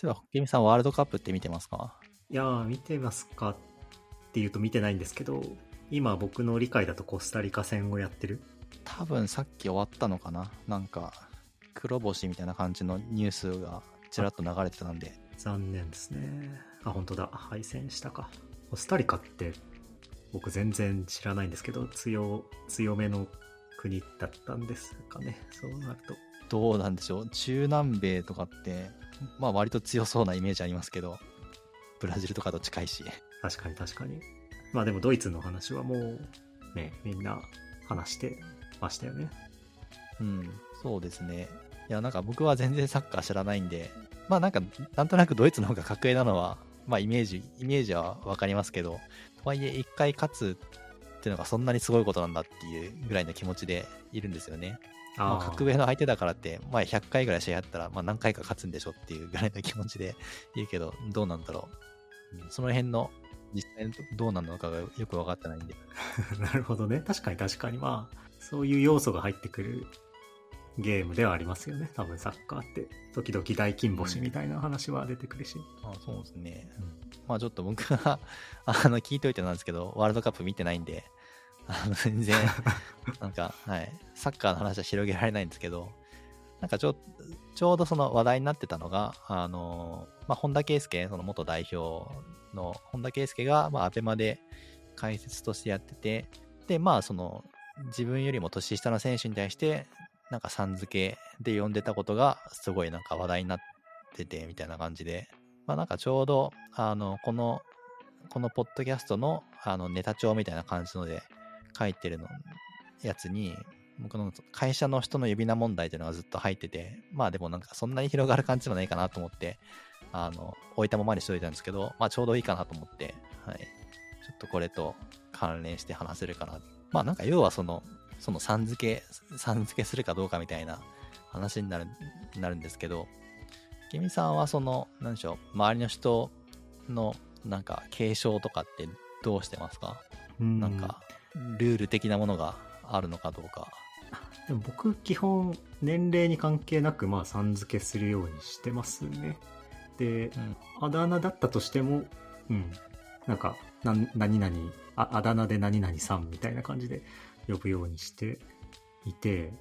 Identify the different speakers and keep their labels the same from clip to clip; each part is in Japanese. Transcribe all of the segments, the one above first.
Speaker 1: そういえば、ゲミさんワールドカップって見てますか？
Speaker 2: いやー、見てますかっていうと見てないんですけど、今僕の理解だとコスタリカ戦をやってる。
Speaker 1: 多分さっき終わったのかな？なんか、黒星みたいな感じのニュースがちらっと流れてたんで。
Speaker 2: 残念ですね。あ、本当だ。敗戦したか。コスタリカって僕全然知らないんですけど、強、強めの国だったんですかね。そうなると。
Speaker 1: どうなんでしょう？中南米とかって、まあ割と強そうなイメージありますけど、ブラジルとかと近いし。
Speaker 2: 確かに確かに。まあでもドイツの話はもうね、みんな話してましたよね。
Speaker 1: うん、そうですね。いや、なんか僕は全然サッカー知らないんで、まあなんか、なんとなくドイツの方が格上なのは、まあイメージ、イメージはわかりますけど、とはいえ一回勝つっていうのがそんなにすごいことなんだっていうぐらいの気持ちでいるんですよね。まあ、
Speaker 2: ー
Speaker 1: 格上の相手だからって、まあ、100回ぐらい試合やったら、まあ、何回か勝つんでしょっていうぐらいの気持ちでいるけど、どうなんだろう。うんその辺の実際にどうなのかがよく分かってないんで。
Speaker 2: なるほどね。確かに確かに。まあ、そういう要素が入ってくるゲームではありますよね。多分サッカーって。時々大金星みたいな話は出てくるし。
Speaker 1: あそうですね。まあちょっと僕は、あの、聞いといてなんですけど、ワールドカップ見てないんで、あの、全然、なんか、はい、サッカーの話は広げられないんですけど、なんかちょ、ちょうどその話題になってたのが、あの、まあ、本田圭佑、その元代表の本田圭佑が、まあ、アベマで解説としてやってて、で、まあ、その、自分よりも年下の選手に対して、なんかさん付けで呼んでたことが、すごいなんか話題になってて、みたいな感じで、まあなんかちょうど、あの、この、このポッドキャストの、あの、ネタ帳みたいな感じので書いてるの、やつに、僕の会社の人の呼び名問題っていうのがずっと入ってて、まあでもなんかそんなに広がる感じでもないかなと思って、あの、置いたままにしといたんですけど、まあちょうどいいかなと思って、はい。ちょっとこれと関連して話せるかな。まあなんか要はその、そのさん付け、さん付けするかどうかみたいな話になる、なるんですけど、ケミさんはその、なんでしょう、周りの人のなんか継承とかってどうしてますか？
Speaker 2: うん
Speaker 1: なんか、ルール的なものがあるのかどうか。
Speaker 2: でも僕基本年齢に関係なくまあさん付けするようにしてますね。で、
Speaker 1: うん
Speaker 2: あだ名だったとしても、うん。なんか、な何々あ、あだ名で何々さんみたいな感じで呼ぶようにしていて、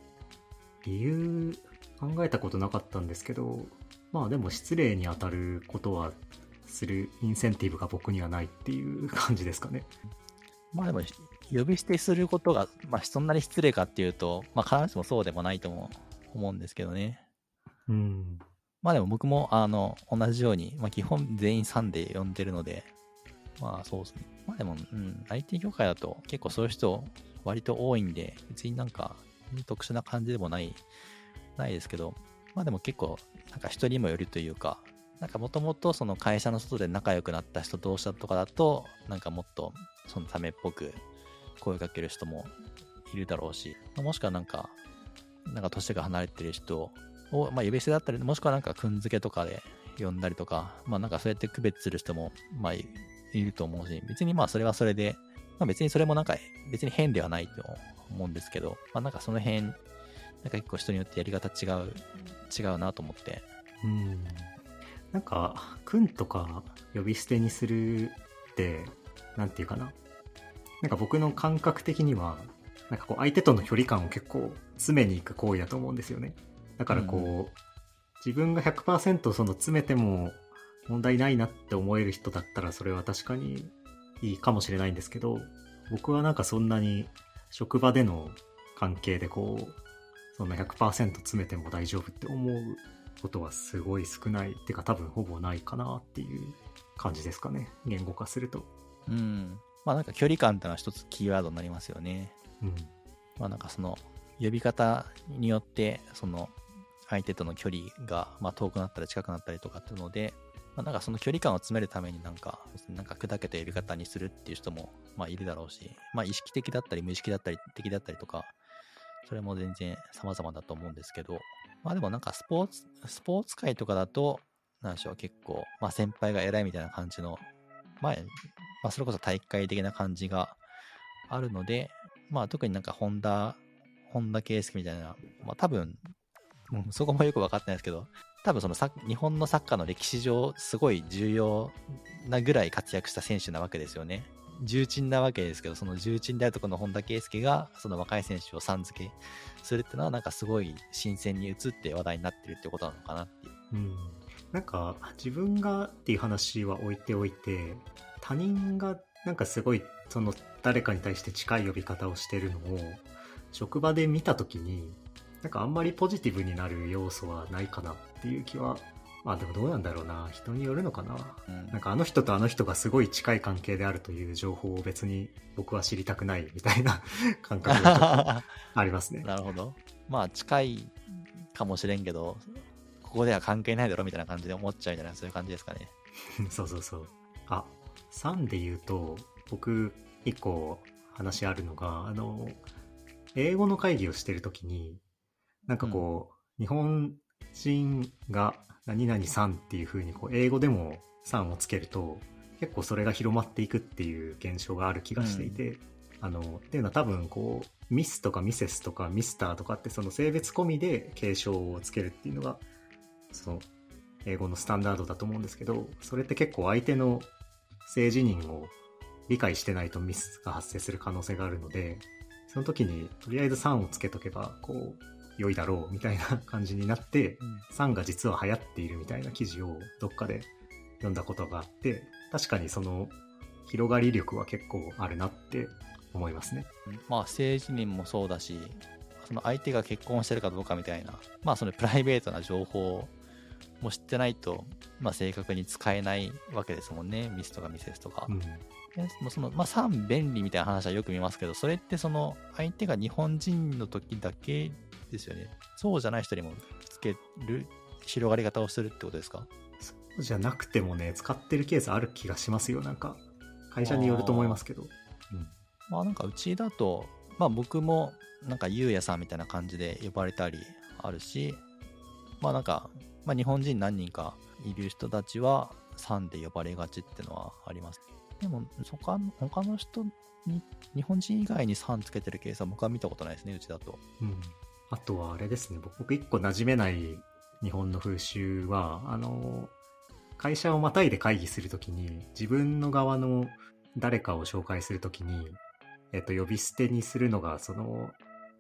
Speaker 2: 理由考えたことなかったんですけど、まあでも失礼に当たることはするインセンティブが僕にはないっていう感じですかね。
Speaker 1: まあでも、呼び捨てすることが、まあそんなに失礼かっていうと、まあ必ずしもそうでもないとも思うんですけどね。
Speaker 2: うん。
Speaker 1: まあでも僕も、あの、同じように、まあ基本全員さんで呼んでるので、まあそうですね。まあでも、うん、IT 業界だと結構そういう人割と多いんで、別になんか特殊な感じでもない、ないですけど、まあでも結構、なんか人にもよるというか、なんかもともとその会社の外で仲良くなった人同士だとかだと、なんかもっとそのためっぽく声かける人もいるだろうし、もしくはなんか、なんか年が離れてる人を、まあ、呼び捨てだったり、もしくはなんか、くんづけとかで呼んだりとか、まあ、なんかそうやって区別する人も、まあ、いると思うし、別にまあ、それはそれで、まあ、別にそれもなんか、別に変ではないと思うんですけど、まあ、なんかその辺、なんか結構人によってやり方違う、違うなと思って。
Speaker 2: うん。なんか、くんとか呼び捨てにするって、なんていうかな。なんか僕の感覚的には、なんかこう相手との距離感を結構詰めに行く行為だと思うんですよね。だからこう、
Speaker 1: うん
Speaker 2: 自分が100%その詰めても問題ないなって思える人だったらそれは確かにいいかもしれないんですけど、僕はなんかそんなに職場での関係でこう、そんな100%詰めても大丈夫って思うことはすごい少ない。ってか多分ほぼないかなっていう感じですかね。言語化すると。
Speaker 1: うん。まあ、なんか距離感ってのは一つキーワードになりますよね。
Speaker 2: うん。
Speaker 1: まあなんかその呼び方によってその相手との距離がまあ遠くなったり近くなったりとかっていうので、まあ、なんかその距離感を詰めるためになんかなんか砕けた呼び方にするっていう人もまあいるだろうし、まあ意識的だったり無意識だったり的だったりとか、それも全然様々だと思うんですけど、まあでもなんかスポーツ、スポーツ界とかだと、なんでしょう、結構、まあ先輩が偉いみたいな感じの、まあ、まあそれこそ大会的な感じがあるので、まあ特になんかホンダ、ホンダ圭介みたいな、まあ多分、うんそこもよく分かってないですけど、多分そのサッ日本のサッカーの歴史上、すごい重要なぐらい活躍した選手なわけですよね。重鎮なわけですけど、その重鎮であるとこの本田圭佑が、その若い選手をさん付けするっていうのは、なんかすごい新鮮に映って話題になってるってことなのかなっていう。
Speaker 2: うん。なんか、自分がっていう話は置いておいて、他人がなんかすごい、その誰かに対して近い呼び方をしてるのを、職場で見たときに、なんかあんまりポジティブになる要素はないかなっていう気は、まあでもどうなんだろうな。人によるのかな。
Speaker 1: うん
Speaker 2: なんかあの人とあの人がすごい近い関係であるという情報を別に僕は知りたくないみたいな 感覚がありますね。
Speaker 1: なるほど。まあ、近いかもしれんけど、ここでは関係ないだろみたいな感じで思っちゃうみたいな、そういう感じですかね。
Speaker 2: そうそうそう。あ、3で言うと、僕、一個話あるのが、あの、英語の会議をしてるときに、なんかこう、日本人が何々さんっていう風に、こう、英語でもさんをつけると、結構それが広まっていくっていう現象がある気がしていて、あの、っていうのは多分こう、ミスとかミセスとかミスターとかってその性別込みで継承をつけるっていうのが、その、英語のスタンダードだと思うんですけど、それって結構相手の性自認を理解してないとミスが発生する可能性があるので、その時にとりあえず3をつけとけば、こう、良いだろうみたいな感じになって、3が実は流行っているみたいな記事をどっかで読んだことがあって、確かにその広がり力は結構あるなって思いますね。
Speaker 1: まあ、政治人もそうだし、その相手が結婚してるかどうかみたいな、まあ、そのプライベートな情報も知ってないと、まあ、正確に使えないわけですもんね。ミスとかミセスとか。
Speaker 2: うん。
Speaker 1: でもうその、まあ、3便利みたいな話はよく見ますけど、それってその、相手が日本人の時だけですよね。そうじゃない人にもつける、広がり方をするってことですか？
Speaker 2: そうじゃなくてもね、使ってるケースある気がしますよ、なんか。会社によると思いますけど。うん。
Speaker 1: まあなんかうちだと、まあ僕もなんかゆうやさんみたいな感じで呼ばれたりあるし、まあなんか、まあ日本人何人かいる人たちは3で呼ばれがちってのはあります。でも他の他の人に、日本人以外に3つけてるケースは僕は見たことないですね、うちだと。
Speaker 2: うん。あとはあれですね、僕一個馴染めない日本の風習は、あの、会社をまたいで会議するときに、自分の側の誰かを紹介するときに、えっと、呼び捨てにするのが、その、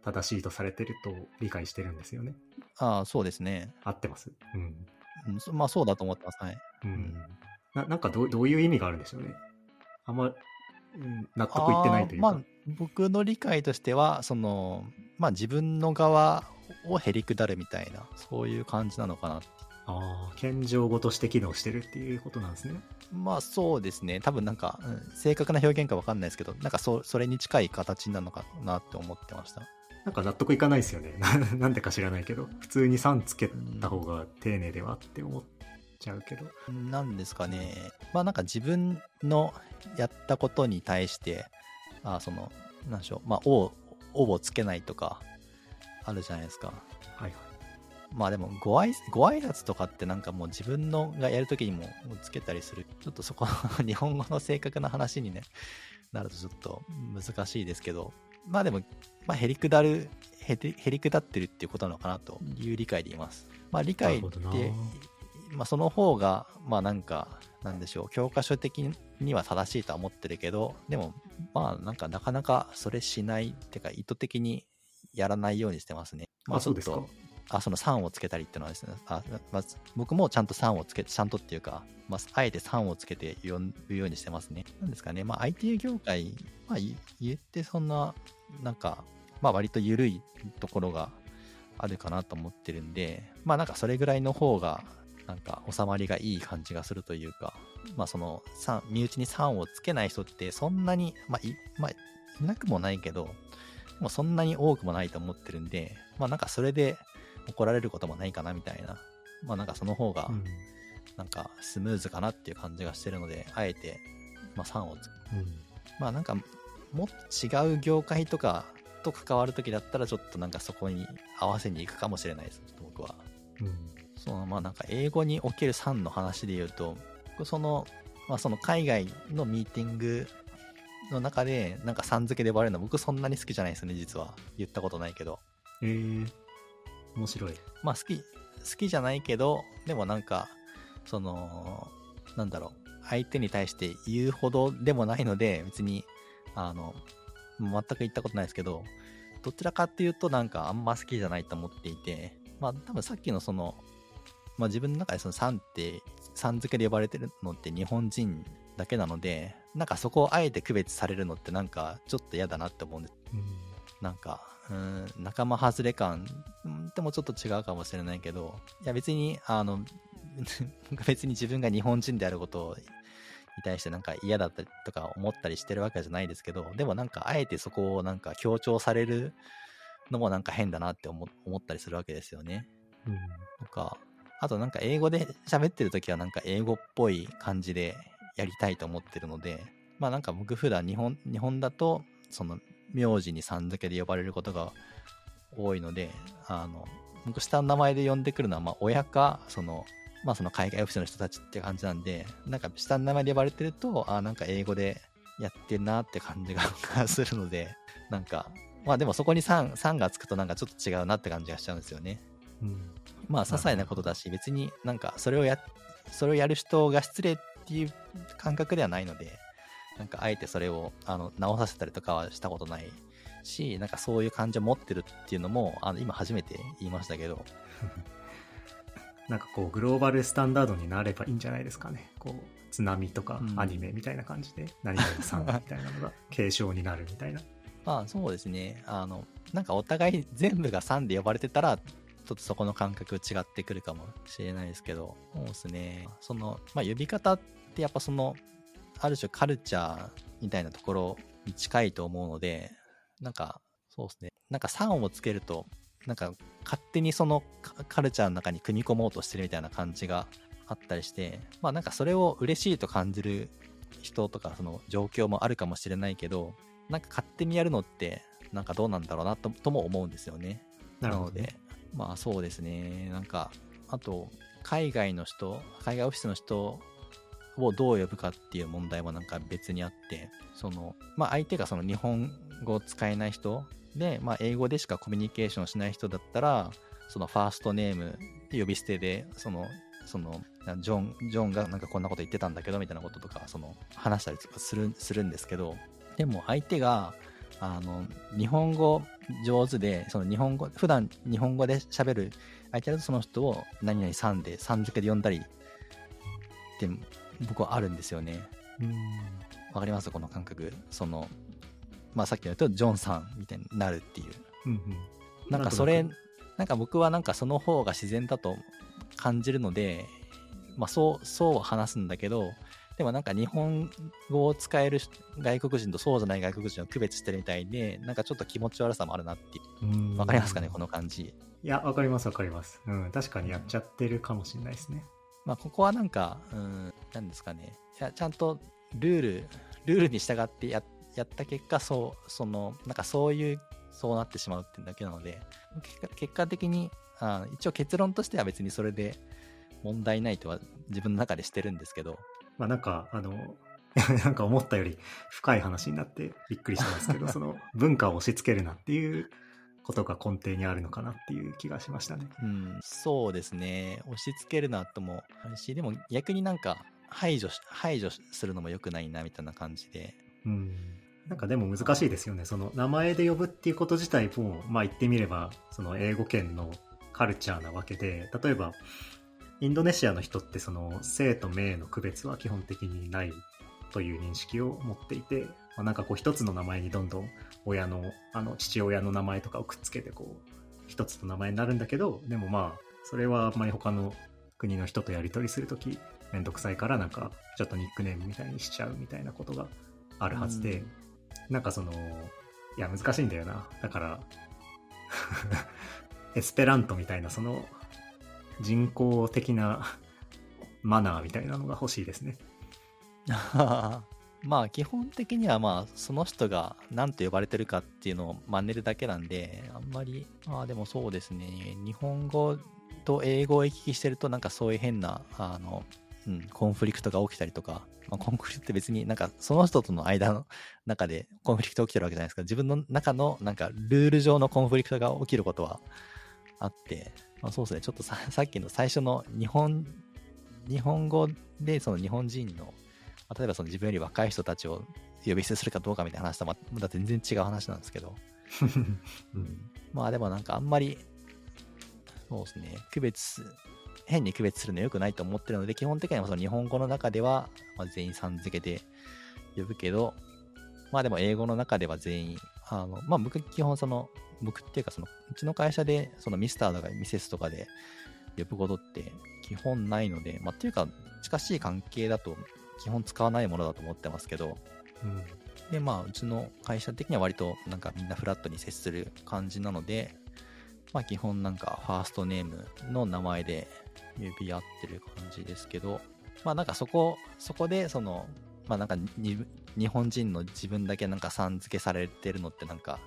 Speaker 2: 正しいとされてると理解してるんですよね。
Speaker 1: ああ、そうですね。
Speaker 2: 合ってます？うん。
Speaker 1: うん、そまあそうだと思ってます。はい。
Speaker 2: うん。ななんかどうどういう意味があるんでしょうね。あんま、うん、納得いってないというか。
Speaker 1: まあ、僕の理解としては、その、まあ自分の側をへりくだるみたいな、そういう感じなのかな。
Speaker 2: ああ、謙譲語として機能してるっていうことなんですね。
Speaker 1: まあそうですね。多分なんか、うん正確な表現かわかんないですけど、なんかそそれに近い形なのかなって思ってました。
Speaker 2: なんか納得いかないですよね。な なんでか知らないけど。普通に3つけた方が丁寧ではって思っちゃうけど。
Speaker 1: なんですかね。まあなんか自分のやったことに対して、あその、なんでしょう、まあ、お、おをつけないとか、あるじゃないですか。
Speaker 2: はいはい。
Speaker 1: まあでもご挨、ご挨拶とかってなんかもう自分のがやるときにもつけたりする。ちょっとそこ、日本語の正確な話にね、なるとちょっと難しいですけど、まあでも、まあへりくだる、へりくだってるっていうことなのかなという理解でいます。まあ理解って
Speaker 2: な、
Speaker 1: まあその方が、まあなんか、なんでしょう、教科書的には正しいとは思ってるけど、でも、まあなんかなかなかそれしない、ってか意図的にやらないようにしてますね。ま
Speaker 2: あそうですか
Speaker 1: ちょっとあ、その3をつけたりっていうのはですね、あまず僕もちゃんと3をつけて、ちゃんとっていうか、まあ、あえて3をつけて呼ぶようにしてますね。なんですかね、まあ、IT 業界、まあ、い言ってそんな、なんか、まあ、割と緩いところがあるかなと思ってるんで、まあ、なんかそれぐらいの方が、なんか収まりがいい感じがするというか、まあ、その、3身内に3をつけない人って、そんなに、まあ、い、まあ、いなくもないけど、もうそんなに多くもないと思ってるんで、まあなんかそれで怒られることもないかなみたいな。まあなんかその方が
Speaker 2: うん。
Speaker 1: なんかスムーズかなっていう感じがしてるので、あえて、まあ3をつ
Speaker 2: うん。
Speaker 1: まあなんかもっと違う業界とかと関わるときだったらちょっとなんかそこに合わせに行くかもしれないです、僕は。
Speaker 2: うん。
Speaker 1: そのまあなんか英語における3の話で言うと、僕その、まあその海外のミーティングの中でなんか3付けで呼ばれるの僕そんなに好きじゃないですね、実は。言ったことないけど。
Speaker 2: えー、面白い。
Speaker 1: まあ好き、好きじゃないけど、でもなんか、その、なんだろう、相手に対して言うほどでもないので、別に、あの、全く言ったことないですけど、どちらかっていうとなんかあんま好きじゃないと思っていて、まあ多分さっきのその、まあ自分の中でそのさんって、さん付けで呼ばれてるのって日本人だけなので、なんかそこをあえて区別されるのってなんかちょっと嫌だなって思うんです。なんか、うん、仲間外れ感うんでもちょっと違うかもしれないけど、いや別に、あの、別に自分が日本人であることに対してなんか嫌だったりとか思ったりしてるわけじゃないですけど、でもなんかあえてそこをなんか強調されるのもなんか変だなって思思ったりするわけですよね。
Speaker 2: うん
Speaker 1: とか、あとなんか英語で喋ってる時はなんか英語っぽい感じでやりたいと思ってるので、まあなんか僕普段日本、日本だと、その名字にさん付けで呼ばれることが多いので、あの、僕下の名前で呼んでくるのは、まあ親か、その、まあその海外オフィスの人たちって感じなんで、なんか下の名前で呼ばれてると、あなんか英語でやってんなって感じが するので、なんか、まあでもそこに3、3がつくとなんかちょっと違うなって感じがしちゃうんですよね。
Speaker 2: うん
Speaker 1: まあ、些細なことだし、別になんか、それをや、それをやる人が失礼っていう感覚ではないので、なんか、あえてそれを、あの、直させたりとかはしたことないし、なんかそういう感情を持ってるっていうのも、あの、今初めて言いましたけど、
Speaker 2: なんかこうグローバルスタンダードになればいいんじゃないですかね。こう津波とか
Speaker 1: うん。
Speaker 2: アニメみたいな感じで、何々さんみたいなのが継承になるみたいな。
Speaker 1: まあそうですね、あの、なんかお互い全部が3で呼ばれてたら、ちょっとそこの感覚違ってくるかもしれないですけど、そうですね、その、まあ呼び方ってやっぱその、ある種カルチャーみたいなところに近いと思うので、なんか、そうですね、なんか3をつけると、なんか勝手にそのカカルチャーの中に組み込もうとしてるみたいな感じがあったりして、まあなんかそれを嬉しいと感じる人とかその状況もあるかもしれないけど、なんか勝手にやるのって、なんかどうなんだろうなととも思うんですよね。なので、まあそうですね。なんか、あと、海外の人、海外オフィスの人をどう呼ぶかっていう問題もなんか別にあって、その、まあ相手がその日本語を使えない人で、まあ英語でしかコミュニケーションしない人だったら、そのファーストネームで呼び捨てで、その、その、ジョン、ジョンがなんかこんなこと言ってたんだけど、みたいなこととか、その、話したりとかする、するんですけど、でも相手が、あの、日本語上手で、その日本語、普段日本語で喋る相手だとその人を何々さんで、さん付けで呼んだりって僕はあるんですよね。
Speaker 2: うん
Speaker 1: わかります？この感覚。その、まあさっきの言うとジョンさんみたいになるっていう。
Speaker 2: うんうん
Speaker 1: なんかそれなんか僕はなんかその方が自然だと感じるので、まあそう、そう話すんだけど、でもなんか日本語を使える外国人とそうじゃない外国人を区別してるみたいで、なんかちょっと気持ち悪さもあるなっていう。
Speaker 2: うん
Speaker 1: わかりますかねこの感じ。
Speaker 2: いやわかりますわかりますうん確かにやっちゃってるかもしれないですね
Speaker 1: まあここはなんか、うん、なんですかね。いや、ちゃんとルール、ルールに従ってややった結果、そう、その、なんかそういう、そうなってしまうっていうだけなので、結果結果的にあ、一応結論としては別にそれで問題ないとは自分の中でしてるんですけど、
Speaker 2: まあなんかあの なんか思ったより深い話になってびっくりしたんですけど その文化を押し付けるなっていうことが根底にあるのかなっていう気がしましたね。
Speaker 1: うん、そうですね。押し付けるなともあるし、でも逆になんか排除し、排除するのも良くないなみたいな感じで、
Speaker 2: うん。なんかでも難しいですよね。その名前で呼ぶっていうこと自体もまあ言ってみればその英語圏のカルチャーなわけで例えばインドネシアの人ってその姓と名の区別は基本的にないという認識を持っていて、まあ、なんかこう一つの名前にどんどん親のあの父親の名前とかをくっつけてこう一つの名前になるんだけどでもまあそれはあんまり他の国の人とやり取りするときめんどくさいからなんかちょっとニックネームみたいにしちゃうみたいなことがあるはずで、
Speaker 1: うん。
Speaker 2: なんかそのいや難しいんだよな。だから エスペラントみたいなその人工的なマナーみたいなのが欲しいですね。
Speaker 1: まあ基本的にはまあその人が何と呼ばれてるかっていうのを真似るだけなんであんまりまあでもそうですね日本語と英語を行き来してるとなんかそういう変なあの、うん、コンフリクトが起きたりとか、まあ、コンフリクトって別になんかその人との間の中でコンフリクト起きてるわけじゃないですか自分の中のなんかルール上のコンフリクトが起きることはあってあ、そうですね。ちょっとさ さっきの最初の日本、日本語でその日本人の、まあ例えばその自分より若い人たちを呼び捨てするかどうかみたいな話とはまた全然違う話なんですけど、
Speaker 2: うん。
Speaker 1: まあでもなんかあんまり、そうですね、区別、変に区別するの良くないと思ってるので、基本的にはその日本語の中では、まあ、全員さん付けで呼ぶけど、まあでも英語の中では全員、あの、まあ僕基本その、僕っていうかその、うちの会社でそのミスターとかミセスとかで呼ぶことって基本ないので、まあっていうか近しい関係だと基本使わないものだと思ってますけど、
Speaker 2: うん。
Speaker 1: で、まあ、うちの会社的には割となんかみんなフラットに接する感じなので、まあ基本なんかファーストネームの名前で呼び合ってる感じですけど、まあなんかそこ、そこでその、まあなんかに日本人の自分だけなんかさん付けされてるのってなんか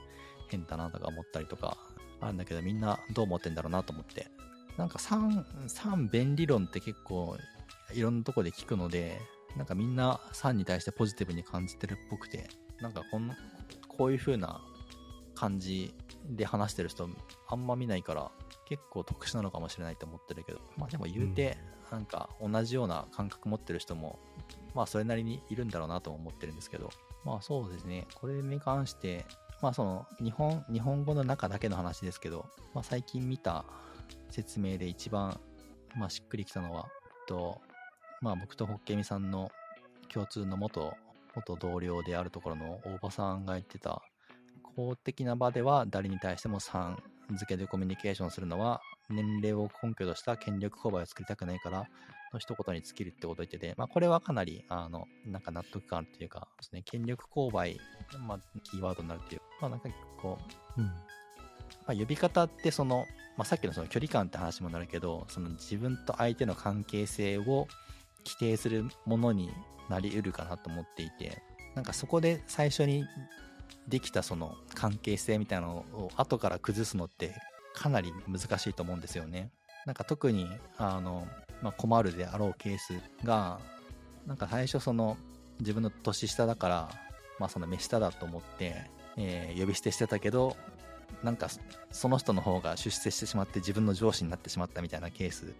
Speaker 1: 変だなとか思ったりとかあるんだけどみんなどう思ってんだろうなと思って。なんか3、3便理論って結構いろんなとこで聞くので、なんかみんな3に対してポジティブに感じてるっぽくて、なんかこんこういう風な感じで話してる人あんま見ないから結構特殊なのかもしれないと思ってるけど、まあでも言うて、なんか同じような感覚持ってる人も、まあそれなりにいるんだろうなとも思ってるんですけど、まあそうですね、これに関して、まあその日本、日本語の中だけの話ですけど、まあ最近見た説明で一番、まあしっくりきたのは、えっと、まあ僕とホッケミさんの共通の元、元同僚であるところの大場さんが言ってた、公的な場では誰に対しても3付けでコミュニケーションするのは年齢を根拠とした権力勾配を作りたくないからの一言に尽きるってことを言ってて、まあこれはかなり、あの、なんか納得感っていうか、ですね、権力勾配、まあキーワードになるっていう、まあなんかこう、
Speaker 2: うん。
Speaker 1: まあ、呼び方ってその、まあ、さっきのその距離感って話もなるけどその自分と相手の関係性を規定するものになりうるかなと思っていてなんかそこで最初にできたその関係性みたいなのを後から崩すのってかなり難しいと思うんですよね。なんか特にあの、まあ、困るであろうケースがなんか最初その自分の年下だから、まあ、その目下だと思って、えー呼び捨てしてたけどなんかそその人の方が出世してしまって自分の上司になってしまったみたいなケース。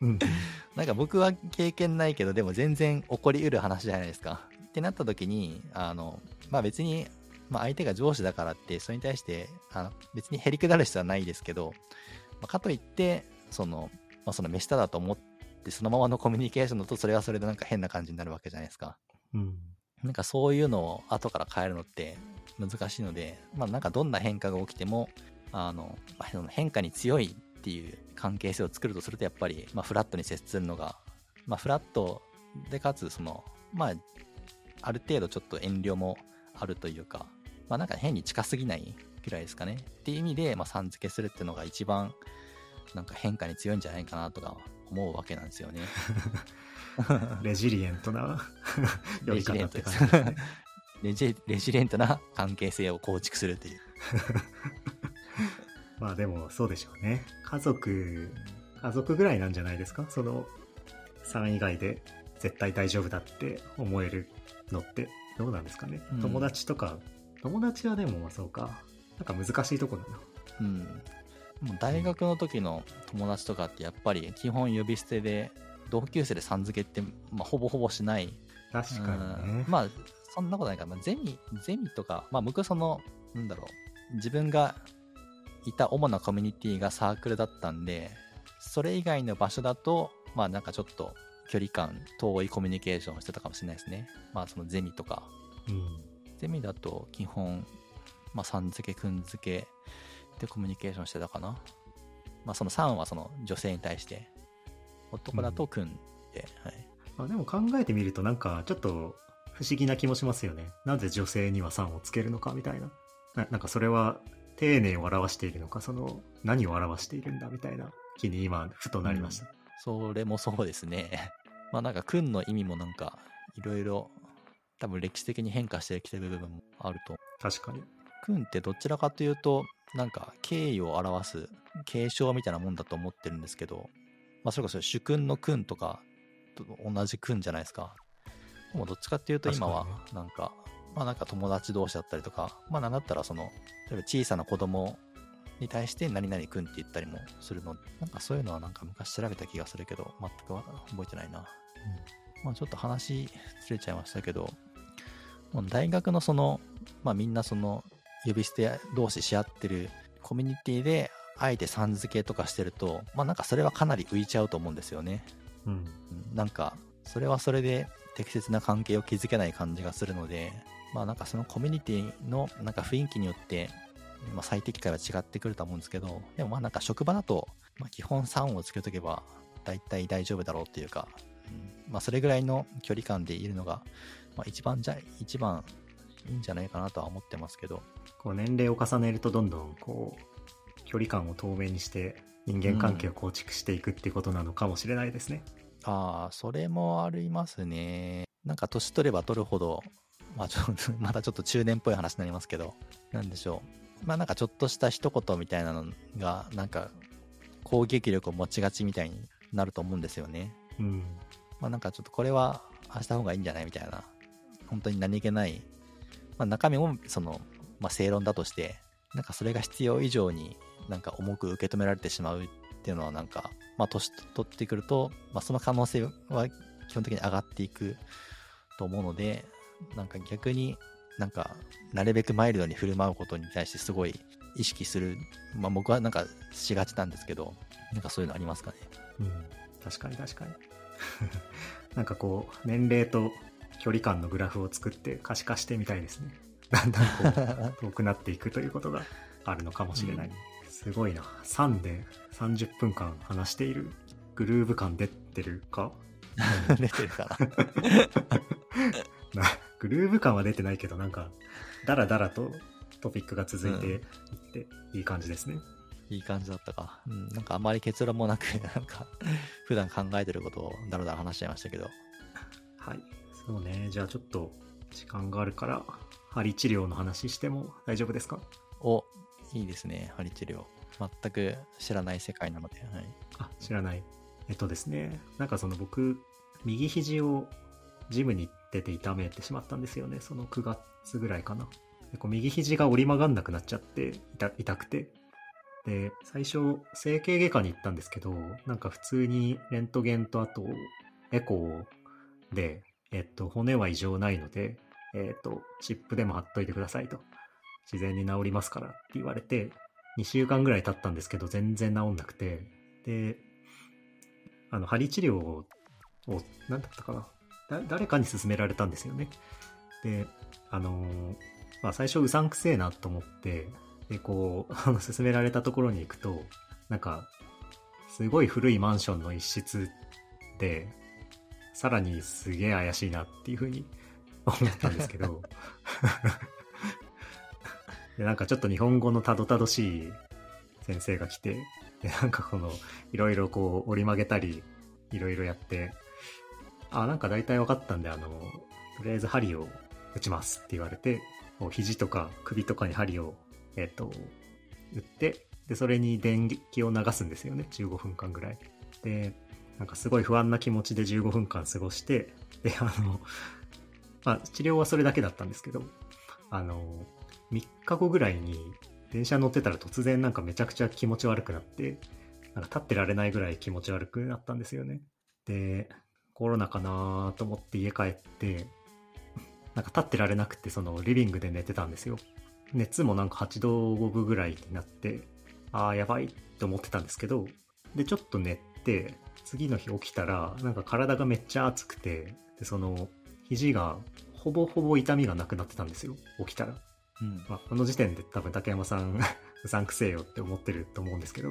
Speaker 2: うん。
Speaker 1: なんか僕は経験ないけどでも全然起こりうる話じゃないですか。ってなった時にあのまあ別に、まあ、相手が上司だからってそれに対してあの別にへりくだる必要はないですけど、まあかといってその,、まあ、その目下だと思ってそのままのコミュニケーションだとそれはそれでなんか変な感じになるわけじゃないですか
Speaker 2: うん。
Speaker 1: なんかそういうのを後から変えるのって難しいので、まあなんかどんな変化が起きても、あの、まあその変化に強いっていう関係性を作るとするとやっぱり、まあフラットに接するのが、まあフラットでかつその、まあある程度ちょっと遠慮もあるというか、まあなんか変に近すぎないぐらいですかね。っていう意味で、まあさん付けするっていうのが一番なんか変化に強いんじゃないかなとか思うわけなんですよね。
Speaker 2: レジリエントな 呼び方って
Speaker 1: レジレントです
Speaker 2: 感じですね。
Speaker 1: レジレジレントな関係性を構築するという。
Speaker 2: まあでもそうでしょうね。家族、家族ぐらいなんじゃないですか？その3以外で絶対大丈夫だって思えるのってどうなんですかね、
Speaker 1: うん
Speaker 2: 友達とか、友達はでもそうか。なんか難しいとこだな。
Speaker 1: うん。もう大学の時の友達とかってやっぱり基本呼び捨てで、同級生でさん付けって、まあ、ほぼほぼしない。
Speaker 2: 確かにね。
Speaker 1: うんまあ、そんなことないから、まあ、ゼミ、ゼミとか、まあ僕はその、なんだろう、自分がいた主なコミュニティがサークルだったんで、それ以外の場所だと、まあなんかちょっと距離感、遠いコミュニケーションをしてたかもしれないですね。まあそのゼミとか、
Speaker 2: うん。
Speaker 1: ゼミだと基本、まあ、さん付け、くん付けでコミュニケーションしてたかな。まあ、その3はその女性に対して、男だとくんで、はい。
Speaker 2: まあ、でも考えてみるとなんかちょっと不思議な気もしますよね。なぜ女性には3をつけるのかみたいな。ななんかそれは丁寧を表しているのか、その何を表しているんだみたいな気に今ふとなりました。
Speaker 1: それもそうですね。まあなんか、くんの意味もなんか、いろいろ、多分歴史的に変化してきてる部分もあると。
Speaker 2: 確かに。
Speaker 1: くんってどちらかというと、なんか、敬意を表す継承みたいなもんだと思ってるんですけど、まあそれこそ主君のくんとかと同じくんじゃないですか。でもどっちかっていうと今はなんか、まあなんか友達同士だったりとか、まあなんだったらその、例えば小さな子供に対して何々くんって言ったりもするの。なんかそういうのはなんか昔調べた気がするけど全く覚えてないな、まあ、ちょっと話ずれちゃいましたけどもう大学のその、まあ、みんなその呼び捨て同士し合ってるコミュニティであえてさん付けとかしてるとまあなんかそれはかなり浮いちゃうと思うんですよね。
Speaker 2: うん。
Speaker 1: なんかそれはそれで適切な関係を築けない感じがするのでまあなんかそのコミュニティのなんか雰囲気によって、まあ、最適解は違ってくると思うんですけどでもまあなんか職場だと、まあ、基本3をつけとけば大体大丈夫だろうっていうか、うんまあそれぐらいの距離感でいるのが、まあ、一番じゃ一番いいんじゃないかなとは思ってますけど
Speaker 2: こう年齢を重ねるとどんどんこう距離感を透明にして人間関係を構築していくっていうことなのかもしれないですね。
Speaker 1: ああ、それもありますね。なんか年取れば取るほど、まあちょっと、またちょっと中年っぽい話になりますけど、なんでしょう。まあなんかちょっとした一言みたいなのが、なんか攻撃力を持ちがちみたいになると思うんですよね。
Speaker 2: うん。
Speaker 1: まあなんかちょっとこれはあした方がいいんじゃないみたいな、本当に何気ない、まあ中身もその、まあ正論だとして、なんかそれが必要以上になんか重く受け止められてしまうっていうのはなんか、まあ年取ってくると、まあその可能性は基本的に上がっていくと思うので、なんか逆になんかなるべくマイルドに振る舞うことに対してすごい意識する、まあ僕はなんかしがちなんですけど、なんかそういうのありますかね。
Speaker 2: うん。確かに確かに。なんかこう、年齢と距離感のグラフを作って可視化してみたいですね。だんだんこう、遠くなっていくということがあるのかもしれない。すごいな。3で30分間話しているグルーヴ感出てるか？
Speaker 1: 出てるかな。
Speaker 2: なグルーヴ感は出てないけど、なんか、だらだらとトピックが続いていって、いい感じですね。
Speaker 1: いい感じだったか。うん、なんかあまり結論もなく、なんか、普段考えてることをだらだら話しちゃいましたけど。
Speaker 2: はい。そうね。じゃあちょっと時間があるから、針治療の話しても大丈夫ですか？
Speaker 1: お、いいですね、針治療。全く知らない世界なので、はい。
Speaker 2: あ、知らない。えっとですね。なんかその僕、右肘をジムに行ってて痛めてしまったんですよね。その9月ぐらいかな。でこう右肘が折り曲がんなくなっちゃって痛痛くて。で、最初、整形外科に行ったんですけど、なんか普通にレントゲンとあと、エコーで、えっと、骨は異常ないので、えっと、チップでも貼っといてくださいと。自然に治りますからって言われて、2週間ぐらい経ったんですけど、全然治んなくて、で、あの、針治療を、をなんだったかな。誰かに勧められたんですよね。で、あのーまあ最初うさんくせえなと思って、で、こう、あの、勧められたところに行くと、なんか、すごい古いマンションの一室で、さらにすげえ怪しいなっていうふうに 思ったんですけど、で、なんかちょっと日本語のたどたどしい先生が来て、で、なんかこの、いろいろこう折り曲げたり、いろいろやって、あ、なんか大体分かったんで、あの、とりあえず針を打ちますって言われて、肘とか首とかに針を、えっ、と、打って、で、それに電気を流すんですよね。15分間ぐらい。で、なんかすごい不安な気持ちで15分間過ごして、で、あの、まあ、治療はそれだけだったんですけど、あの、3日後ぐらいに電車乗ってたら突然なんかめちゃくちゃ気持ち悪くなって、なんか立ってられないぐらい気持ち悪くなったんですよね。で、コロナかなと思って家帰って、なんか立ってられなくてそのリビングで寝てたんですよ。熱もなんか8度5分ぐらいになって、ああ、やばいって思ってたんですけど、で、ちょっと寝て、次の日起きたら、なんか体がめっちゃ熱くて、で、その、肘がほぼほぼ痛みがなくなってたんですよ。起きたら。
Speaker 1: うん。
Speaker 2: まあ、この時点で多分竹山さん、うさんくせえよって思ってると思うんですけど。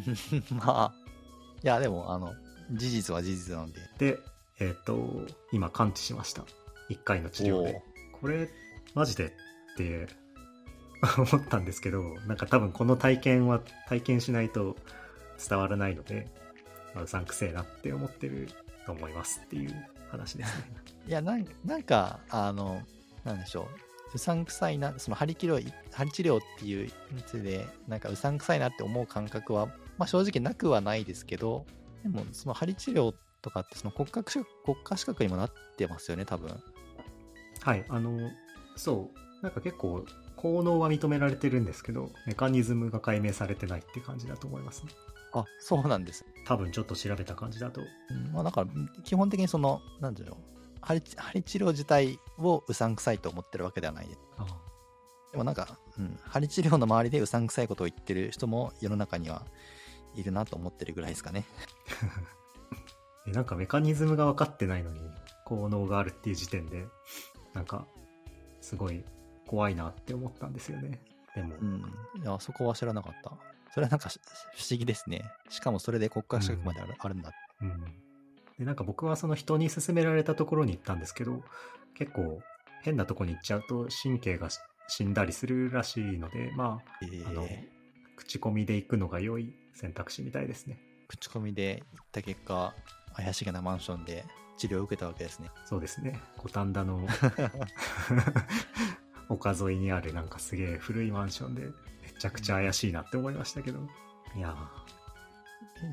Speaker 1: まあ、いや、でも、あの、事実は事実なんで。
Speaker 2: で、えっ、と、今完治しました。1回の治療で。これ、マジでって 思ったんですけど、なんか多分この体験は体験しないと伝わらないので、まあ、うさんくせえなって思ってると思いますっていう話ですね。
Speaker 1: いや、なんなんか、あの、なんでしょう。うさんくさいな、その針治療、針治療っていうやつで、なんかうさんくさいなって思う感覚は、まあ正直なくはないですけど、でもその針治療とかってその国家資格国家資格にもなってますよね、多分。
Speaker 2: はい、あの、そう、なんか結構効能は認められてるんですけど、メカニズムが解明されてないって感じだと思いますね。
Speaker 1: あ、そうなんです。
Speaker 2: 多分ちょっと調べた感じだと。
Speaker 1: うんまあ、だから、基本的にその、なんていうの、針針治療自体をうさんくさいと思ってるわけではない。
Speaker 2: あ
Speaker 1: でもなんか、うん、針治療の周りでうさんくさいことを言ってる人も世の中にはいるなと思ってるぐらいですかね。
Speaker 2: えなんかメカニズムが分かってないのに、効能があるっていう時点で、なんか、すごい怖いなって思ったんですよね。でも、
Speaker 1: うん。いや、そこは知らなかった。それはなんかし不思議ですね。しかもそれで国家資格まである,、あるんだ。
Speaker 2: うん。で、なんか僕はその人に勧められたところに行ったんですけど、結構変なとこに行っちゃうと神経がし死んだりするらしいので、ま
Speaker 1: え
Speaker 2: あ、あの
Speaker 1: ー、、
Speaker 2: 口コミで行くのが良い選択肢みたいですね。
Speaker 1: 口コミで行った結果、怪しげなマンションで治療を受けたわけですね。
Speaker 2: そうですね。五反田の 丘沿いにあるなんかすげえ古いマンションでめちゃくちゃ怪しいなって思いましたけど。いや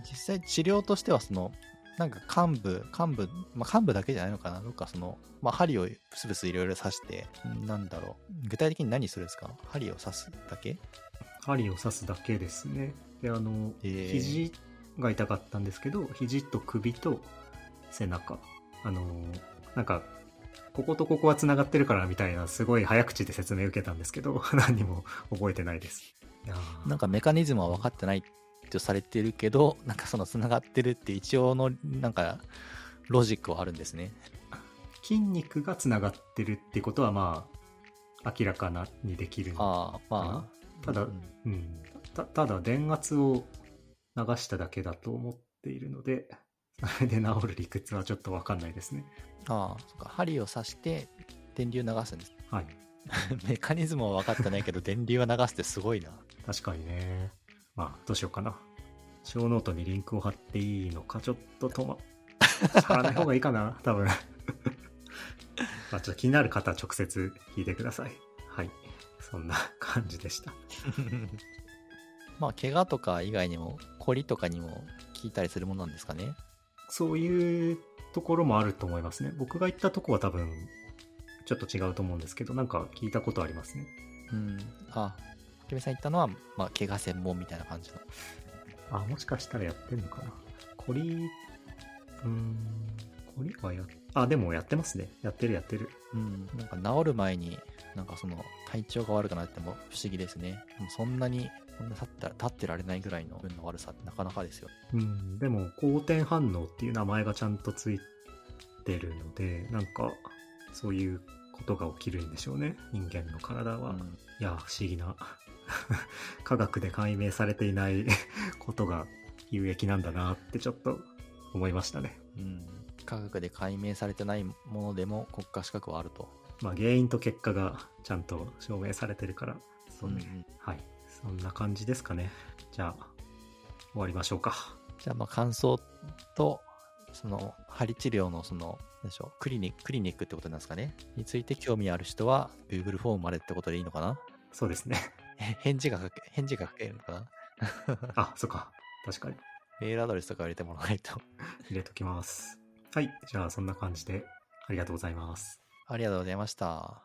Speaker 1: 実際治療としてはその、なんか幹部、幹部、まあ、幹部だけじゃないのかな？どっかその、まあ、針をブスブスいろいろ刺して、なんだろう。具体的に何するんですか？針を刺すだけ？
Speaker 2: ー、針を刺すだけですね。で、あの、
Speaker 1: えー
Speaker 2: 肘が痛かったんですけど、肘と首と背中。あのー、なんか、こことここは繋がってるからみたいなすごい早口で説明受けたんですけど、何にも覚えてないです。
Speaker 1: なんかメカニズムは分かってないとされてるけど、なんかその繋がってるって一応の、なんか、ロジックはあるんですね。
Speaker 2: 筋肉が繋がってるってことはまあ、明らかなにできる
Speaker 1: ああ、まあ。
Speaker 2: ただ
Speaker 1: うん
Speaker 2: うん、たただ電圧を流しただけだと思っているので それで治る理屈はちょっと分かんないですね。
Speaker 1: ああ、そっか。針を刺して、電流流すんです。
Speaker 2: はい。
Speaker 1: メカニズムは分かってないけど、電流は流すってすごいな。
Speaker 2: 確かにね。まあどうしようかな。ショーノートにリンクを貼っていいのかちょっととま貼らない方がいいかな多分。まあちょっと気になる方は直接聞いてください。はい。そんな感じでした
Speaker 1: まあ、怪我とか以外にも、凝りとかにも効いたりするものなんですかね？
Speaker 2: そういうところもあると思いますね僕が行ったとこは多分ちょっと違うと思うんですけどなんか聞いたことありますね
Speaker 1: うん。あ、ケミさん言ったのは、まあ、怪我専門みたいな感じの。
Speaker 2: あ、もしかしたらやってんのかな。コリ、うーん、コリはや、あ、でもやってますね。やってるやってる。
Speaker 1: うん。なんか治る前に、なんかその、体調が悪くなっても不思議ですね。でもそんなに、こんな立った立ってられないぐらいの運の悪さってなかなかですよ。
Speaker 2: うん、でも、好転反応っていう名前がちゃんとついてるので、なんか、そういうことが起きるんでしょうね。人間の体は。
Speaker 1: うん
Speaker 2: いや、不思議な。科学で解明されていない ことが有益なんだなってちょっと思いましたね。
Speaker 1: うん。科学で解明されてないものでも国家資格はあると。
Speaker 2: まあ原因と結果がちゃんと証明されてるから、そうね。
Speaker 1: んん
Speaker 2: はい。そんな感じですかね。じゃあ、終わりましょうか。
Speaker 1: じゃあ、まあ、感想と、その、針治療の、その、なんでしょう、クリニック、クリニックってことなんですかね。について興味ある人は、Google フォームまでってことでいいのかな？
Speaker 2: そうですね。
Speaker 1: え返事が書け、返事が書けるのかな？
Speaker 2: あ、そっか。確かに。
Speaker 1: メールアドレスとか入れてもらわないと。
Speaker 2: 入れときます。はい。じゃあ、そんな感じで、ありがとうございます。
Speaker 1: ありがとうございました。